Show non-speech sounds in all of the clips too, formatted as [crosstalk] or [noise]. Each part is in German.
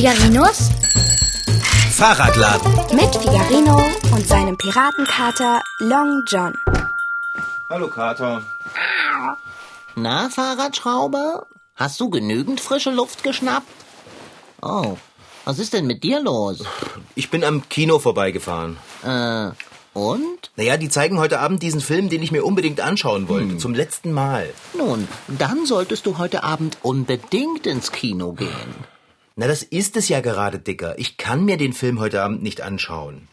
Figarinos Fahrradladen. mit Figarino und seinem Piratenkater Long John. Hallo Kater. Na, Fahrradschrauber? Hast du genügend frische Luft geschnappt? Oh, was ist denn mit dir los? Ich bin am Kino vorbeigefahren. Äh, und? Naja, die zeigen heute Abend diesen Film, den ich mir unbedingt anschauen wollte. Zum letzten Mal. Nun, dann solltest du heute Abend unbedingt ins Kino gehen. Na, das ist es ja gerade, Dicker. Ich kann mir den Film heute Abend nicht anschauen.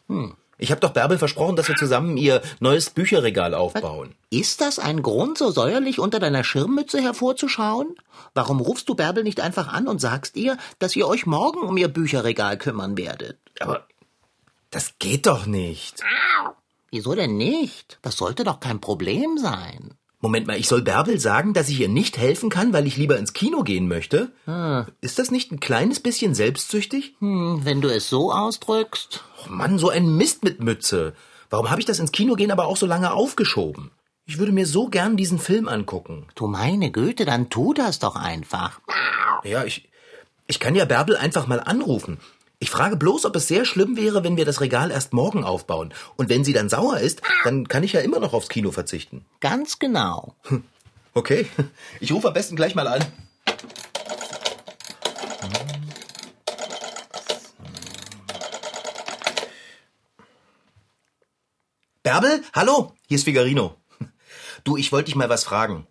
Ich habe doch Bärbel versprochen, dass wir zusammen ihr neues Bücherregal aufbauen. Ist das ein Grund, so säuerlich unter deiner Schirmmütze hervorzuschauen? Warum rufst du Bärbel nicht einfach an und sagst ihr, dass ihr euch morgen um ihr Bücherregal kümmern werdet? Aber das geht doch nicht. Wieso denn nicht? Das sollte doch kein Problem sein. Moment mal, ich soll Bärbel sagen, dass ich ihr nicht helfen kann, weil ich lieber ins Kino gehen möchte? Ist das nicht ein kleines bisschen selbstsüchtig? Hm, wenn du es so ausdrückst. Och Mann, so ein Mist mit Mütze. Warum habe ich das ins Kino gehen aber auch so lange aufgeschoben? Ich würde mir so gern diesen Film angucken. Du meine Güte, dann tu das doch einfach. Ja, ich, ich kann ja Bärbel einfach mal anrufen. Ich frage bloß, ob es sehr schlimm wäre, wenn wir das Regal erst morgen aufbauen. Und wenn sie dann sauer ist, dann kann ich ja immer noch aufs Kino verzichten. Ganz genau. Okay, ich rufe am besten gleich mal an. Bärbel, hallo, hier ist Figarino. Du, ich wollte dich mal was fragen.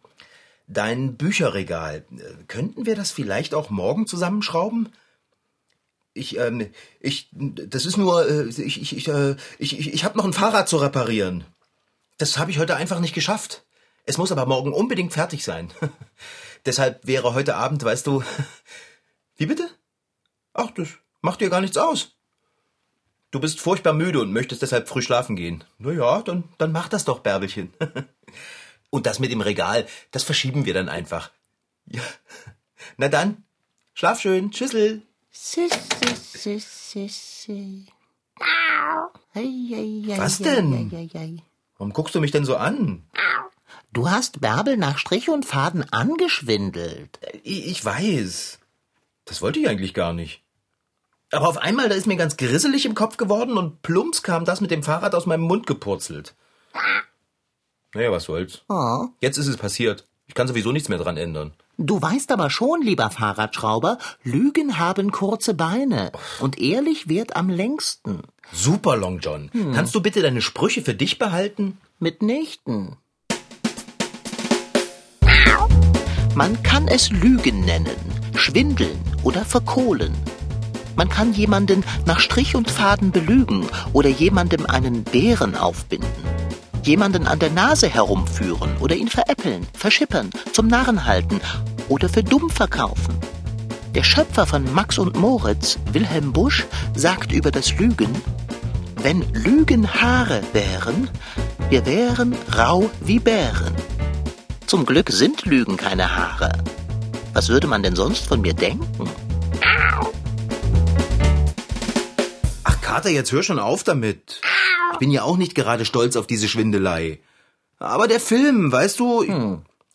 Dein Bücherregal, äh, könnten wir das vielleicht auch morgen zusammenschrauben? Ich, ähm, ich, das ist nur, äh, ich, ich, ich, äh, ich, ich, ich habe noch ein Fahrrad zu reparieren. Das habe ich heute einfach nicht geschafft. Es muss aber morgen unbedingt fertig sein. [laughs] Deshalb wäre heute Abend, weißt du. [laughs] Wie bitte? Ach, das macht dir gar nichts aus. Du bist furchtbar müde und möchtest deshalb früh schlafen gehen. Na ja, dann, dann mach das doch, Bärbelchen. [laughs] Und das mit dem Regal, das verschieben wir dann einfach. Ja. Na dann, schlaf schön. Tschüssel. Was denn? Warum guckst du mich denn so an? Du hast Bärbel nach Strich und Faden angeschwindelt. Ich, ich weiß. Das wollte ich eigentlich gar nicht. Aber auf einmal, da ist mir ganz grisselig im Kopf geworden und plumps kam das mit dem Fahrrad aus meinem Mund gepurzelt. Naja, was soll's. Oh. Jetzt ist es passiert. Ich kann sowieso nichts mehr dran ändern. Du weißt aber schon, lieber Fahrradschrauber, Lügen haben kurze Beine und ehrlich währt am längsten. Super, Long John. Kannst du bitte deine Sprüche für dich behalten? Mitnichten. Man kann es Lügen nennen, schwindeln oder verkohlen. Man kann jemanden nach Strich und Faden belügen oder jemandem einen Bären aufbinden. Jemanden an der Nase herumführen oder ihn veräppeln, verschippern, zum Narren halten oder für dumm verkaufen. Der Schöpfer von Max und Moritz, Wilhelm Busch, sagt über das Lügen, wenn Lügen Haare wären, wir wären rau wie Bären. Zum Glück sind Lügen keine Haare. Was würde man denn sonst von mir denken? Ach, Kater, jetzt hör schon auf damit. Ich bin ja auch nicht gerade stolz auf diese Schwindelei. Aber der Film, weißt du, ich,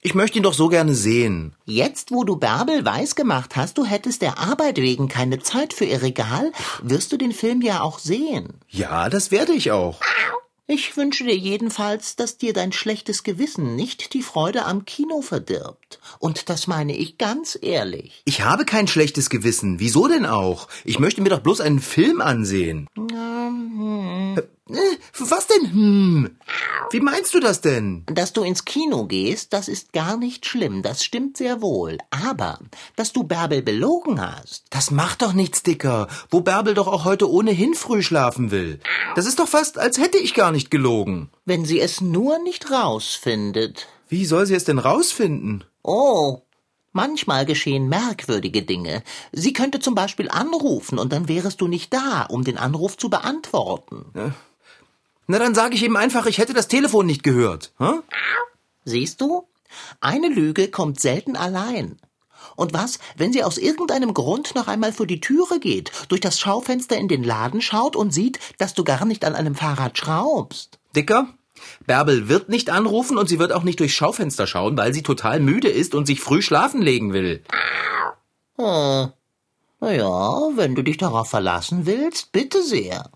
ich möchte ihn doch so gerne sehen. Jetzt, wo du Bärbel weiß gemacht hast, du hättest der Arbeit wegen keine Zeit für ihr Regal, wirst du den Film ja auch sehen. Ja, das werde ich auch. Ich wünsche dir jedenfalls, dass dir dein schlechtes Gewissen nicht die Freude am Kino verdirbt. Und das meine ich ganz ehrlich. Ich habe kein schlechtes Gewissen. Wieso denn auch? Ich möchte mir doch bloß einen Film ansehen. Äh, Was denn? Hm. Wie meinst du das denn? Dass du ins Kino gehst, das ist gar nicht schlimm, das stimmt sehr wohl. Aber, dass du Bärbel belogen hast, Das macht doch nichts, Dicker. Wo Bärbel doch auch heute ohnehin früh schlafen will. Das ist doch fast, als hätte ich gar nicht gelogen. wenn sie es nur nicht rausfindet. Wie soll sie es denn rausfinden? Oh, manchmal geschehen merkwürdige Dinge. Sie könnte zum Beispiel anrufen und dann wärest du nicht da, um den Anruf zu beantworten. Na, dann sage ich eben einfach, ich hätte das Telefon nicht gehört. Hä? Siehst du? Eine Lüge kommt selten allein. Und was, wenn sie aus irgendeinem Grund noch einmal vor die Türe geht, durch das Schaufenster in den Laden schaut und sieht, dass du gar nicht an einem Fahrrad schraubst? Dicker, Bärbel wird nicht anrufen und sie wird auch nicht durchs Schaufenster schauen, weil sie total müde ist und sich früh schlafen legen will. Oh, Na ja, wenn du dich darauf verlassen willst, bitte sehr.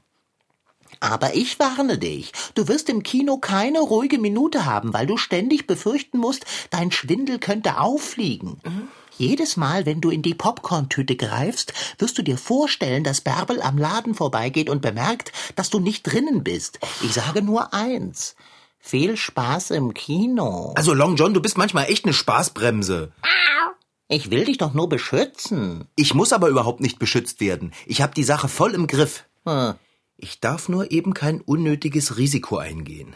Aber ich warne dich, du wirst im Kino keine ruhige Minute haben, weil du ständig befürchten musst, dein Schwindel könnte auffliegen. Jedes Mal, wenn du in die Popcorntüte greifst, wirst du dir vorstellen, dass Bärbel am Laden vorbeigeht und bemerkt, dass du nicht drinnen bist. Ich sage nur eins. Viel Spaß im Kino. Also Long John, du bist manchmal echt eine Spaßbremse. Ich will dich doch nur beschützen. Ich muss aber überhaupt nicht beschützt werden. Ich habe die Sache voll im Griff. Hm. Ich darf nur eben kein unnötiges Risiko eingehen.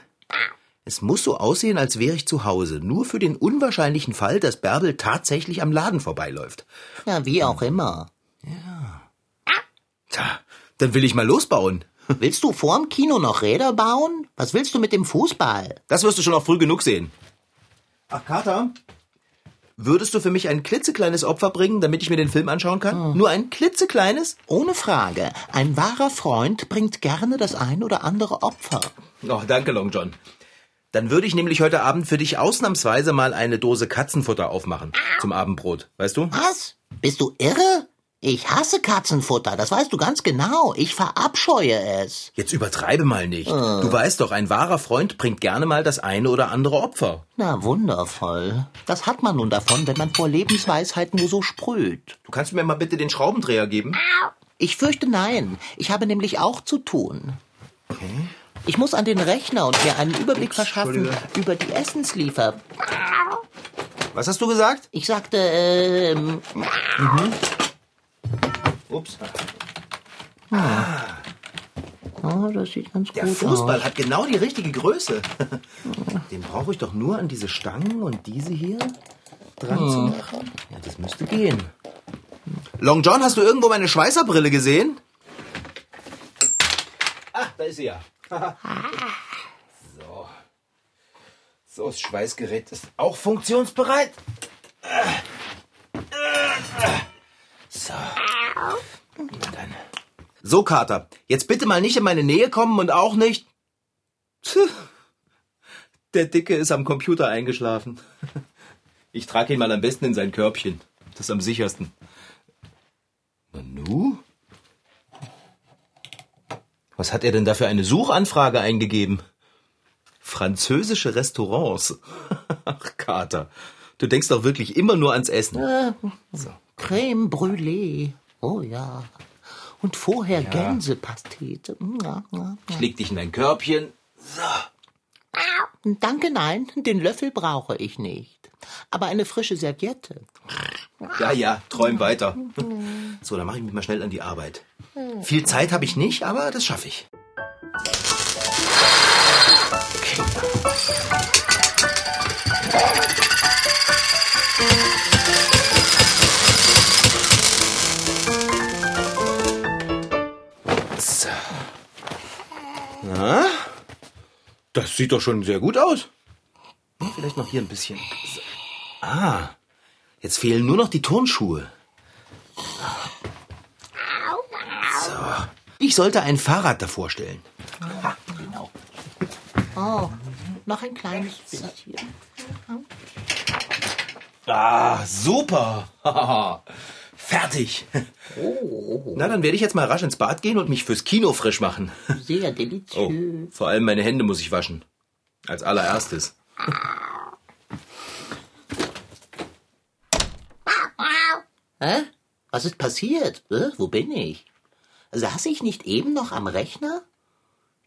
Es muss so aussehen, als wäre ich zu Hause, nur für den unwahrscheinlichen Fall, dass Bärbel tatsächlich am Laden vorbeiläuft. Ja, wie auch immer. Tja, dann will ich mal losbauen. Willst du vorm Kino noch Räder bauen? Was willst du mit dem Fußball? Das wirst du schon auch früh genug sehen. Ach, Kater, würdest du für mich ein klitzekleines Opfer bringen, damit ich mir den Film anschauen kann? Nur ein klitzekleines? Ohne Frage. Ein wahrer Freund bringt gerne das ein oder andere Opfer. Oh, danke, Long John. Dann würde ich nämlich heute Abend für dich ausnahmsweise mal eine Dose Katzenfutter aufmachen zum Abendbrot, weißt du? Was? Bist du irre? Ich hasse Katzenfutter, das weißt du ganz genau. Ich verabscheue es. Jetzt übertreibe mal nicht. Du weißt doch, ein wahrer Freund bringt gerne mal das eine oder andere Opfer. Na, wundervoll. Das hat man nun davon, wenn man vor Lebensweisheit nur so sprüht. Du kannst mir mal bitte den Schraubendreher geben? Ich fürchte nein. Ich habe nämlich auch zu tun. Ich muss an den Rechner und mir einen Überblick verschaffen Entschuldige. über die Essensliefer. Was hast du gesagt? Ich sagte, ähm, Ups. oh, das sieht ganz Der gut Fußball aus. hat genau die richtige Größe. [laughs] Den brauche ich doch nur an diese Stangen und diese hier dran zu machen. Ja, das müsste gehen. Long John, hast du irgendwo meine Schweißerbrille gesehen? Ah, da ist sie ja. [laughs] so. So, das Schweißgerät ist auch funktionsbereit. So. Na dann. So, Kater, jetzt bitte mal nicht in meine Nähe kommen und auch nicht. Tch, Der Dicke ist am Computer eingeschlafen. Ich trage ihn mal am besten in sein Körbchen. Das ist am sichersten. Nanu? Was hat er denn da für eine Suchanfrage eingegeben? Französische Restaurants. Ach, Kater, du denkst doch wirklich immer nur ans Essen. Creme Brûlée. Oh ja. Und vorher Gänsepastete. Mm, ja, ja. Ich leg dich in dein Körbchen. Danke, nein, den Löffel brauche ich nicht. Aber eine frische Serviette. Ja, ja, träum weiter. So, dann mache ich mich mal schnell an die Arbeit. Viel Zeit habe ich nicht, aber das schaffe ich. Okay. Sieht doch schon sehr gut aus. Vielleicht noch hier ein bisschen. Ah, jetzt fehlen nur noch die Turnschuhe. So. Ich sollte ein Fahrrad davor stellen. Genau. Oh, noch ein kleines bisschen. Ah, super. [laughs] Fertig. Na, dann werde ich jetzt mal rasch ins Bad gehen und mich fürs Kino frisch machen. Sehr [laughs] Oh, deliziös. vor allem meine Hände muss ich waschen. Als allererstes. Hä? Was ist passiert? Wo bin ich? Saß ich nicht eben noch am Rechner?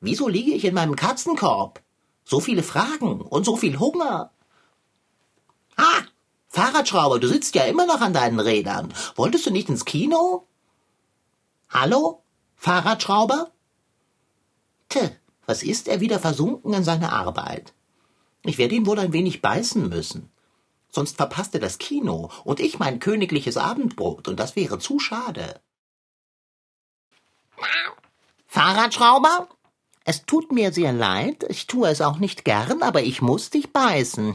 Wieso liege ich in meinem Katzenkorb? So viele Fragen und so viel Hunger. Ah, Fahrradschrauber, du sitzt ja immer noch an deinen Rädern. Wolltest du nicht ins Kino? Hallo? Fahrradschrauber? Tch, was ist er wieder versunken in seine Arbeit? Ich werde ihn wohl ein wenig beißen müssen. Sonst verpasst er das Kino und ich mein königliches Abendbrot und das wäre zu schade. Fahrradschrauber? Es tut mir sehr leid, ich tue es auch nicht gern, aber ich muss dich beißen.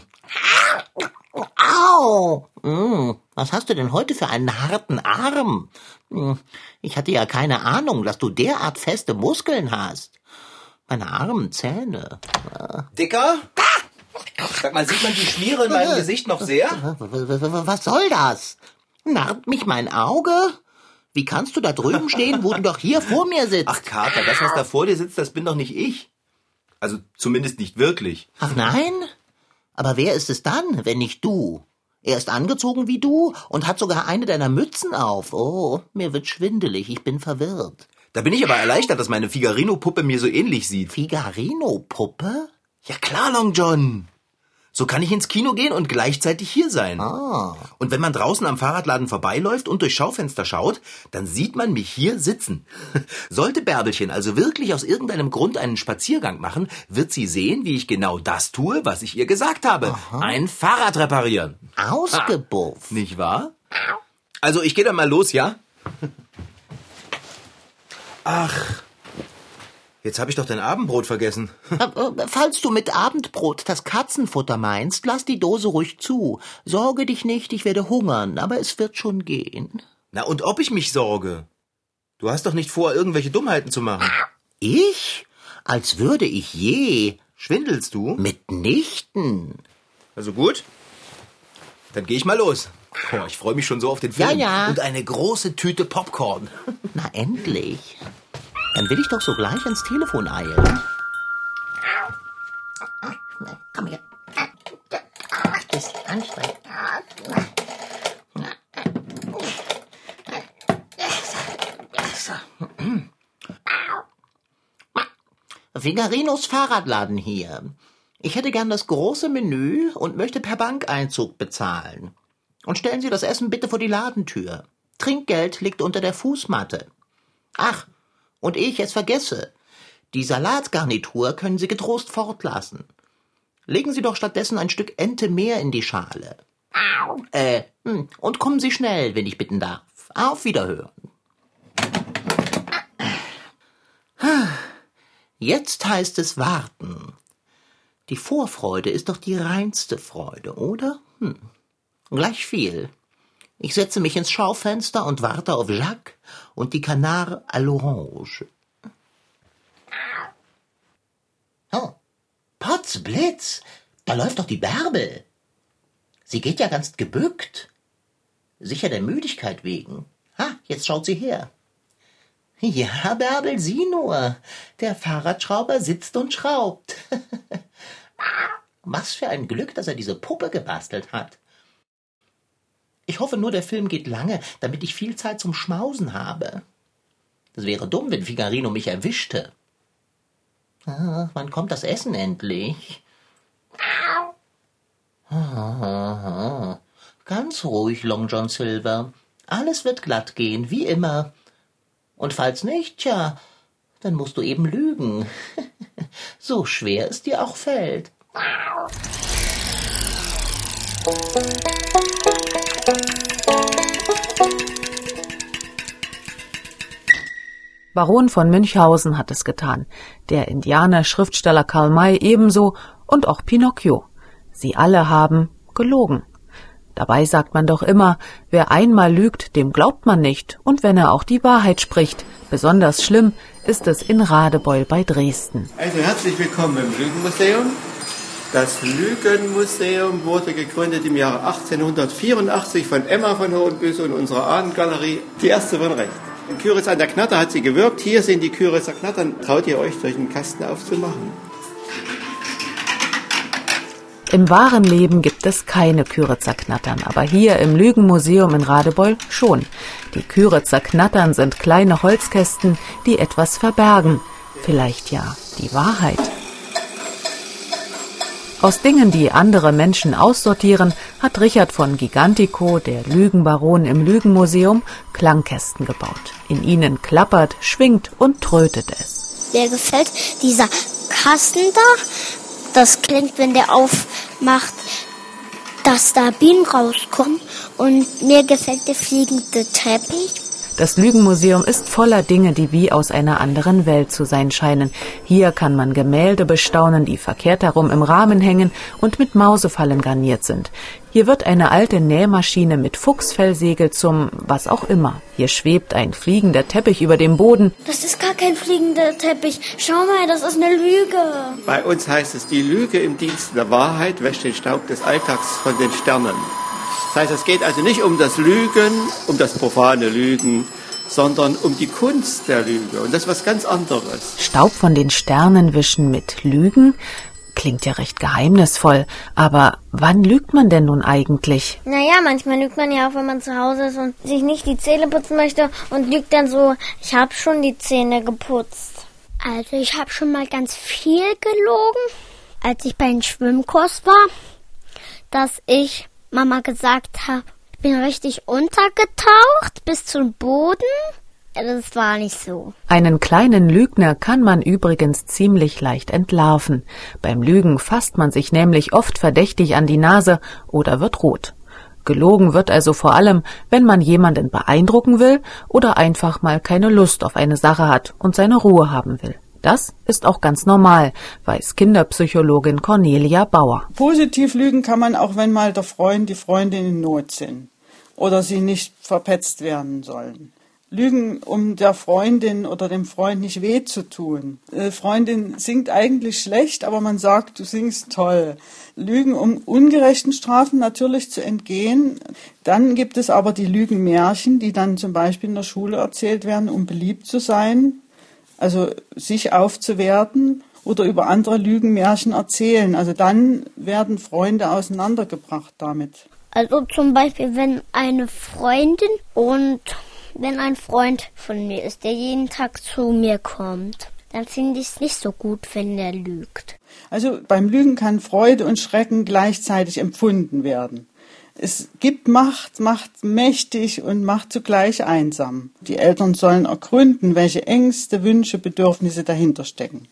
Au! Mm, was hast du denn heute für einen harten Arm? Mm, Ich hatte ja keine Ahnung, dass du derart feste Muskeln hast. Meine armen Zähne. Dicker? Sag mal, sieht man die Schmiere in meinem Gesicht noch sehr? Was soll das? Narrt mich mein Auge? Wie kannst du da drüben stehen, wo du doch hier vor mir sitzt? Ach, Kater, das, was da vor dir sitzt, das bin doch nicht ich. Also zumindest nicht wirklich. Ach nein? Aber wer ist es dann, wenn nicht du? Er ist angezogen wie du und hat sogar eine deiner Mützen auf. Oh, mir wird schwindelig, ich bin verwirrt. Da bin ich aber erleichtert, dass meine Figarino-Puppe mir so ähnlich sieht. Figarino-Puppe? Ja klar, Long John. So kann ich ins Kino gehen und gleichzeitig hier sein. Ah. Und wenn man draußen am Fahrradladen vorbeiläuft und durch Schaufenster schaut, dann sieht man mich hier sitzen. [laughs] Sollte Bärbelchen also wirklich aus irgendeinem Grund einen Spaziergang machen, wird sie sehen, wie ich genau das tue, was ich ihr gesagt habe. Ein Fahrrad reparieren. Ausgebufft. Nicht wahr? Also ich gehe dann mal los, ja? Ach, jetzt habe ich doch dein Abendbrot vergessen. [laughs] Äh, äh, Falls du mit Abendbrot das Katzenfutter meinst, lass die Dose ruhig zu. Sorge dich nicht, ich werde hungern, aber es wird schon gehen. Na und ob ich mich sorge? Du hast doch nicht vor, irgendwelche Dummheiten zu machen. Ich? Als würde ich je. Schwindelst du? Mitnichten. Also gut. Dann gehe ich mal los. Boah, ich freue mich schon so auf den Film. Ja, ja. Und eine große Tüte Popcorn. [laughs] Na endlich. Dann will ich doch sogleich ans Telefon eilen. Komm her. Das ist anstrengend. Figarinos Fahrradladen hier. Ich hätte gern das große Menü und möchte per Bankeinzug bezahlen. Und stellen Sie das Essen bitte vor die Ladentür. Trinkgeld liegt unter der Fußmatte. Ach, und ehe ich es vergesse, die Salatgarnitur können Sie getrost fortlassen. Legen Sie doch stattdessen ein Stück Ente mehr in die Schale. Äh, hm, und kommen Sie schnell, wenn ich bitten darf. Auf Wiederhören. Jetzt heißt es warten. Die Vorfreude ist doch die reinste Freude, oder? Hm. Gleich viel. Ich setze mich ins Schaufenster und warte auf Jacques und die Canard à l'orange. Oh, Potzblitz, da läuft doch die Bärbel. Sie geht ja ganz gebückt. Sicher der Müdigkeit wegen. Ha, jetzt schaut sie her. Ja, Bärbel, sieh nur. Der Fahrradschrauber sitzt und schraubt. [laughs] Was für ein Glück, dass er diese Puppe gebastelt hat. Ich hoffe nur, der Film geht lange, damit ich viel Zeit zum Schmausen habe. Es wäre dumm, wenn Figarino mich erwischte. Ah, wann kommt das Essen endlich? Ah, ganz ruhig, Long John Silver. Alles wird glatt gehen, wie immer. Und falls nicht, tja, dann musst du eben lügen. [laughs] so schwer es dir auch fällt. Baron von Münchhausen hat es getan, der Indianer Schriftsteller Karl May ebenso und auch Pinocchio. Sie alle haben gelogen. Dabei sagt man doch immer, wer einmal lügt, dem glaubt man nicht, und wenn er auch die Wahrheit spricht. Besonders schlimm ist es in Radebeul bei Dresden. Also herzlich willkommen im Lügenmuseum. Das Lügenmuseum wurde gegründet im Jahre 1884 von Emma von Hohenbüsse und unserer Ahnengalerie, die erste von rechts. In Küritz an der Knatter hat sie gewirkt. Hier sind die Küritzer Knattern. Traut ihr euch, solchen Kasten aufzumachen? Im wahren Leben gibt es keine Küritzer Knattern, aber hier im Lügenmuseum in Radebeul schon. Die Küritzer Knattern sind kleine Holzkästen, die etwas verbergen. Vielleicht ja die Wahrheit. Aus Dingen, die andere Menschen aussortieren, hat Richard von Gigantico, der Lügenbaron im Lügenmuseum, Klangkästen gebaut. In ihnen klappert, schwingt und trötet es. Mir gefällt dieser Kasten da. Das klingt, wenn der aufmacht, dass da Bienen rauskommen. Und mir gefällt der fliegende Teppich. Das Lügenmuseum ist voller Dinge, die wie aus einer anderen Welt zu sein scheinen. Hier kann man Gemälde bestaunen, die verkehrt herum im Rahmen hängen und mit Mausefallen garniert sind. Hier wird eine alte Nähmaschine mit Fuchsfellsegel zum was auch immer. Hier schwebt ein fliegender Teppich über dem Boden. Das ist gar kein fliegender Teppich. Schau mal, das ist eine Lüge. Bei uns heißt es, die Lüge im Dienst der Wahrheit wäscht den Staub des Alltags von den Sternen. Das heißt, es geht also nicht um das Lügen, um das profane Lügen, sondern um die Kunst der Lüge. Und das ist was ganz anderes. Staub von den Sternen wischen mit Lügen? Klingt ja recht geheimnisvoll. Aber wann lügt man denn nun eigentlich? Naja, manchmal lügt man ja auch, wenn man zu Hause ist und sich nicht die Zähne putzen möchte und lügt dann so, ich habe schon die Zähne geputzt. Also ich habe schon mal ganz viel gelogen, als ich bei den Schwimmkurs war, dass ich Mama gesagt habe, ich bin richtig untergetaucht bis zum Boden. Das war nicht so. Einen kleinen Lügner kann man übrigens ziemlich leicht entlarven. Beim Lügen fasst man sich nämlich oft verdächtig an die Nase oder wird rot. Gelogen wird also vor allem, wenn man jemanden beeindrucken will oder einfach mal keine Lust auf eine Sache hat und seine Ruhe haben will. Das ist auch ganz normal, weiß Kinderpsychologin Cornelia Bauer. Positiv lügen kann man auch, wenn mal der Freund, die Freundin in Not sind oder sie nicht verpetzt werden sollen. Lügen, um der Freundin oder dem Freund nicht weh zu tun. Äh, Freundin singt eigentlich schlecht, aber man sagt, du singst toll. Lügen, um ungerechten Strafen natürlich zu entgehen. Dann gibt es aber die Lügenmärchen, die dann zum Beispiel in der Schule erzählt werden, um beliebt zu sein also sich aufzuwerten oder über andere Lügenmärchen erzählen. Also dann werden Freunde auseinandergebracht damit. Also zum Beispiel, wenn eine Freundin und wenn ein Freund von mir ist, der jeden Tag zu mir kommt, dann finde ich es nicht so gut, wenn der lügt. Also beim Lügen kann Freude und Schrecken gleichzeitig empfunden werden. Es gibt Macht, Macht mächtig und Macht zugleich einsam. Die Eltern sollen ergründen, welche Ängste, Wünsche, Bedürfnisse dahinter stecken.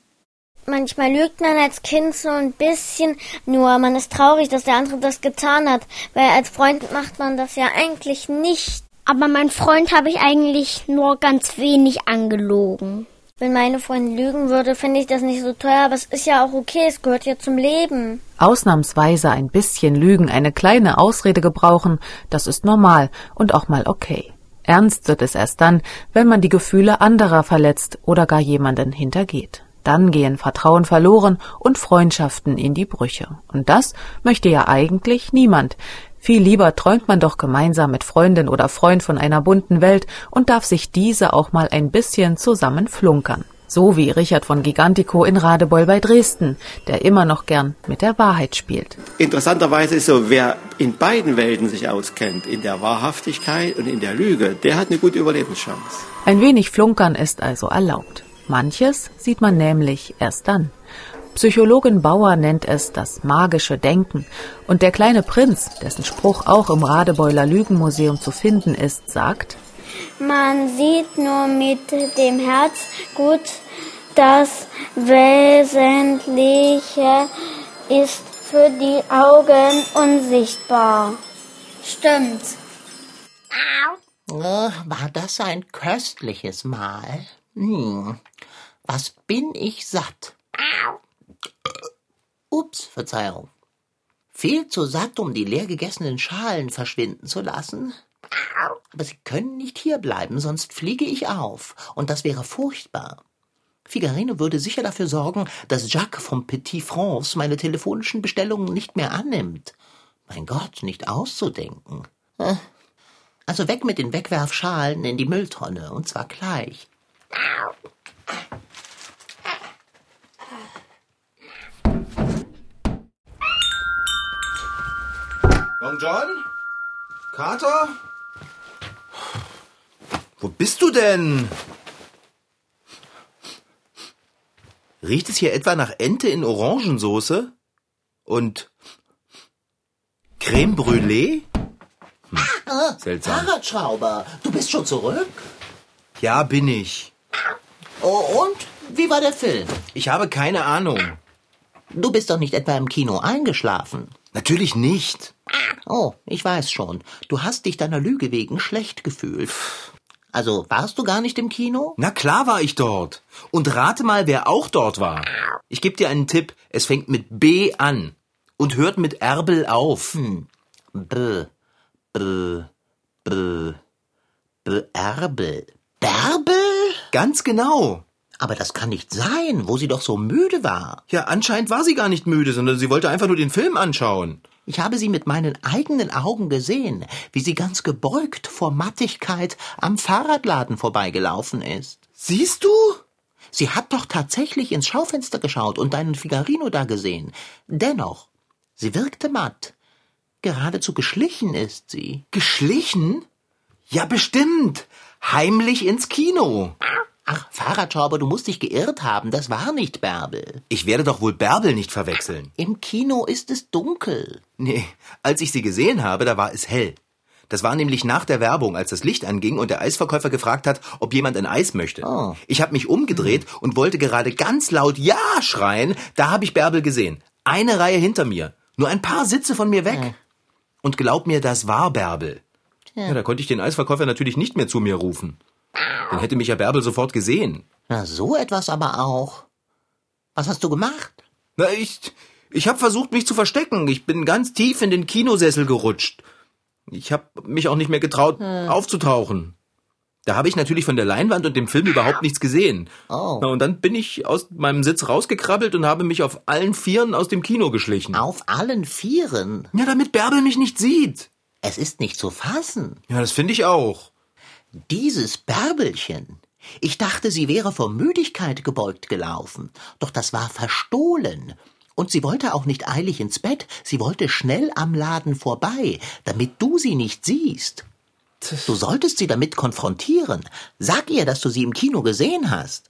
Manchmal lügt man als Kind so ein bisschen, nur man ist traurig, dass der andere das getan hat, weil als Freund macht man das ja eigentlich nicht. Aber mein Freund habe ich eigentlich nur ganz wenig angelogen. Wenn meine Freundin lügen würde, finde ich das nicht so teuer, aber es ist ja auch okay, es gehört ja zum Leben. Ausnahmsweise ein bisschen lügen, eine kleine Ausrede gebrauchen, das ist normal und auch mal okay. Ernst wird es erst dann, wenn man die Gefühle anderer verletzt oder gar jemanden hintergeht. Dann gehen Vertrauen verloren und Freundschaften in die Brüche. Und das möchte ja eigentlich niemand. Viel lieber träumt man doch gemeinsam mit Freundin oder Freund von einer bunten Welt und darf sich diese auch mal ein bisschen zusammen flunkern. So wie Richard von Gigantico in Radebeul bei Dresden, der immer noch gern mit der Wahrheit spielt. Interessanterweise ist so, wer in beiden Welten sich auskennt, in der Wahrhaftigkeit und in der Lüge, der hat eine gute Überlebenschance. Ein wenig Flunkern ist also erlaubt. Manches sieht man nämlich erst dann. Psychologin Bauer nennt es das magische Denken. Und der kleine Prinz, dessen Spruch auch im Radebeuler Lügenmuseum zu finden ist, sagt, Man sieht nur mit dem Herz gut, das Wesentliche ist für die Augen unsichtbar. Stimmt. Oh, war das ein köstliches Mahl? Hm, was bin ich satt? Ups, Verzeihung. Viel zu satt, um die leer gegessenen Schalen verschwinden zu lassen? Aber Sie können nicht hierbleiben, sonst fliege ich auf, und das wäre furchtbar. Figarino würde sicher dafür sorgen, dass Jacques vom Petit France meine telefonischen Bestellungen nicht mehr annimmt. Mein Gott, nicht auszudenken. Äh, also weg mit den Wegwerfschalen in die Mülltonne, und zwar gleich. Long John? Kater? Wo bist du denn? Riecht es hier etwa nach Ente in Orangensoße? Und Creme Brûlée? Hm, seltsam. Fahrradschrauber, du bist schon zurück? Ja, bin ich. Oh, und? Wie war der Film? Ich habe keine Ahnung. Du bist doch nicht etwa im Kino eingeschlafen. Natürlich nicht. Oh, ich weiß schon. Du hast dich deiner Lüge wegen schlecht gefühlt. Also warst du gar nicht im Kino? Na klar war ich dort. Und rate mal, wer auch dort war. Ich gebe dir einen Tipp. Es fängt mit B an und hört mit Erbel auf. Hm. B, B, B, B, Erbel. Bärbel? Ganz genau. Aber das kann nicht sein, wo sie doch so müde war. Ja, anscheinend war sie gar nicht müde, sondern sie wollte einfach nur den Film anschauen. Ich habe sie mit meinen eigenen Augen gesehen, wie sie ganz gebeugt vor Mattigkeit am Fahrradladen vorbeigelaufen ist. Siehst du? Sie hat doch tatsächlich ins Schaufenster geschaut und deinen Figarino da gesehen. Dennoch, sie wirkte matt. Geradezu geschlichen ist sie. Geschlichen? Ja, bestimmt. Heimlich ins Kino. Ach, Fahrradschrauber, du musst dich geirrt haben. Das war nicht Bärbel. Ich werde doch wohl Bärbel nicht verwechseln. Im Kino ist es dunkel. Nee, als ich sie gesehen habe, da war es hell. Das war nämlich nach der Werbung, als das Licht anging und der Eisverkäufer gefragt hat, ob jemand ein Eis möchte. Oh. Ich habe mich umgedreht und wollte gerade ganz laut Ja schreien. Da habe ich Bärbel gesehen. Eine Reihe hinter mir. Nur ein paar Sitze von mir weg. Und glaub mir, das war Bärbel. Ja, da konnte ich den Eisverkäufer natürlich nicht mehr zu mir rufen. Dann hätte mich ja Bärbel sofort gesehen. Na, so etwas aber auch. Was hast du gemacht? Na, ich, ich habe versucht, mich zu verstecken. Ich bin ganz tief in den Kinosessel gerutscht. Ich habe mich auch nicht mehr getraut, aufzutauchen. Da habe ich natürlich von der Leinwand und dem Film überhaupt nichts gesehen. Oh. Na, und dann bin ich aus meinem Sitz rausgekrabbelt und habe mich auf allen Vieren aus dem Kino geschlichen. Auf allen Vieren. Ja, damit Bärbel mich nicht sieht. Es ist nicht zu fassen. Ja, das finde ich auch. Dieses Bärbelchen. Ich dachte, sie wäre vor Müdigkeit gebeugt gelaufen. Doch das war verstohlen. Und sie wollte auch nicht eilig ins Bett, sie wollte schnell am Laden vorbei, damit du sie nicht siehst. Du solltest sie damit konfrontieren. Sag ihr, dass du sie im Kino gesehen hast.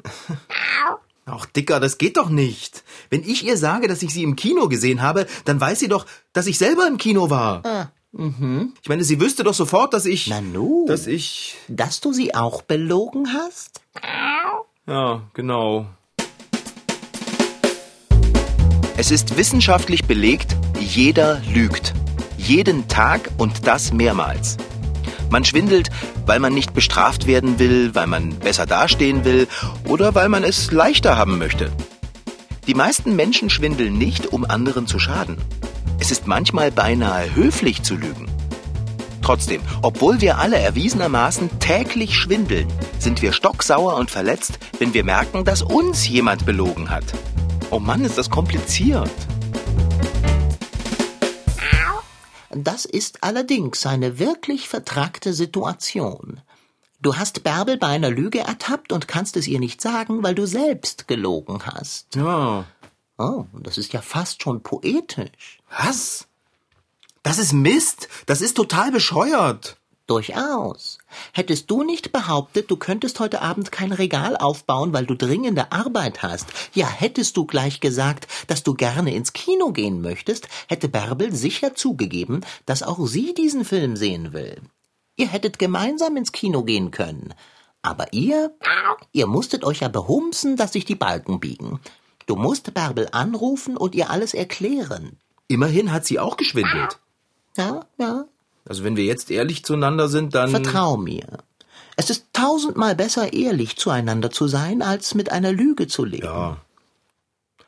[laughs] Ach, Dicker, das geht doch nicht. Wenn ich ihr sage, dass ich sie im Kino gesehen habe, dann weiß sie doch, dass ich selber im Kino war. Ich meine, sie wüsste doch sofort, dass ich. Na nu. Dass ich. Dass du sie auch belogen hast? Ja, genau. Es ist wissenschaftlich belegt, jeder lügt. Jeden Tag und das mehrmals. Man schwindelt, weil man nicht bestraft werden will, weil man besser dastehen will oder weil man es leichter haben möchte. Die meisten Menschen schwindeln nicht, um anderen zu schaden. Es ist manchmal beinahe höflich zu lügen. Trotzdem, obwohl wir alle erwiesenermaßen täglich schwindeln, sind wir stocksauer und verletzt, wenn wir merken, dass uns jemand belogen hat. Oh Mann, ist das kompliziert. Das ist allerdings eine wirklich vertrackte Situation. Du hast Bärbel bei einer Lüge ertappt und kannst es ihr nicht sagen, weil du selbst gelogen hast. Ja. Oh, das ist ja fast schon poetisch. Was? Das ist Mist. Das ist total bescheuert. Durchaus. Hättest du nicht behauptet, du könntest heute Abend kein Regal aufbauen, weil du dringende Arbeit hast, ja, hättest du gleich gesagt, dass du gerne ins Kino gehen möchtest, hätte Bärbel sicher zugegeben, dass auch sie diesen Film sehen will. Ihr hättet gemeinsam ins Kino gehen können. Aber ihr, ihr musstet euch ja behumsen, dass sich die Balken biegen. Du musst Bärbel anrufen und ihr alles erklären. Immerhin hat sie auch geschwindelt. Ja, ja, Also wenn wir jetzt ehrlich zueinander sind, dann. Vertrau mir. Es ist tausendmal besser, ehrlich zueinander zu sein, als mit einer Lüge zu leben. Ja.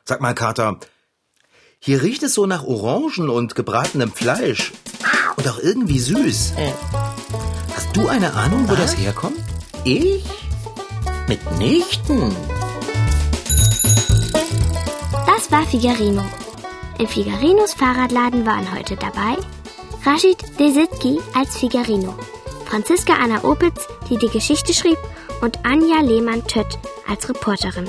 Sag mal, Kater, hier riecht es so nach Orangen und gebratenem Fleisch. Und auch irgendwie süß. Äh. Hast du eine Ahnung, wo das herkommt? Ich? Mitnichten. Das war Figarino. In Figarinos Fahrradladen waren heute dabei Rashid Desitki als Figarino, Franziska Anna Opitz, die die Geschichte schrieb, und Anja Lehmann-Tött als Reporterin.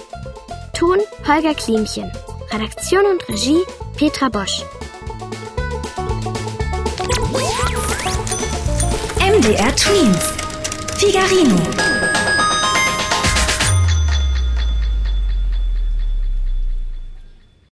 Ton Holger Klimchen. Redaktion und Regie Petra Bosch. MDR Twins. Figarino.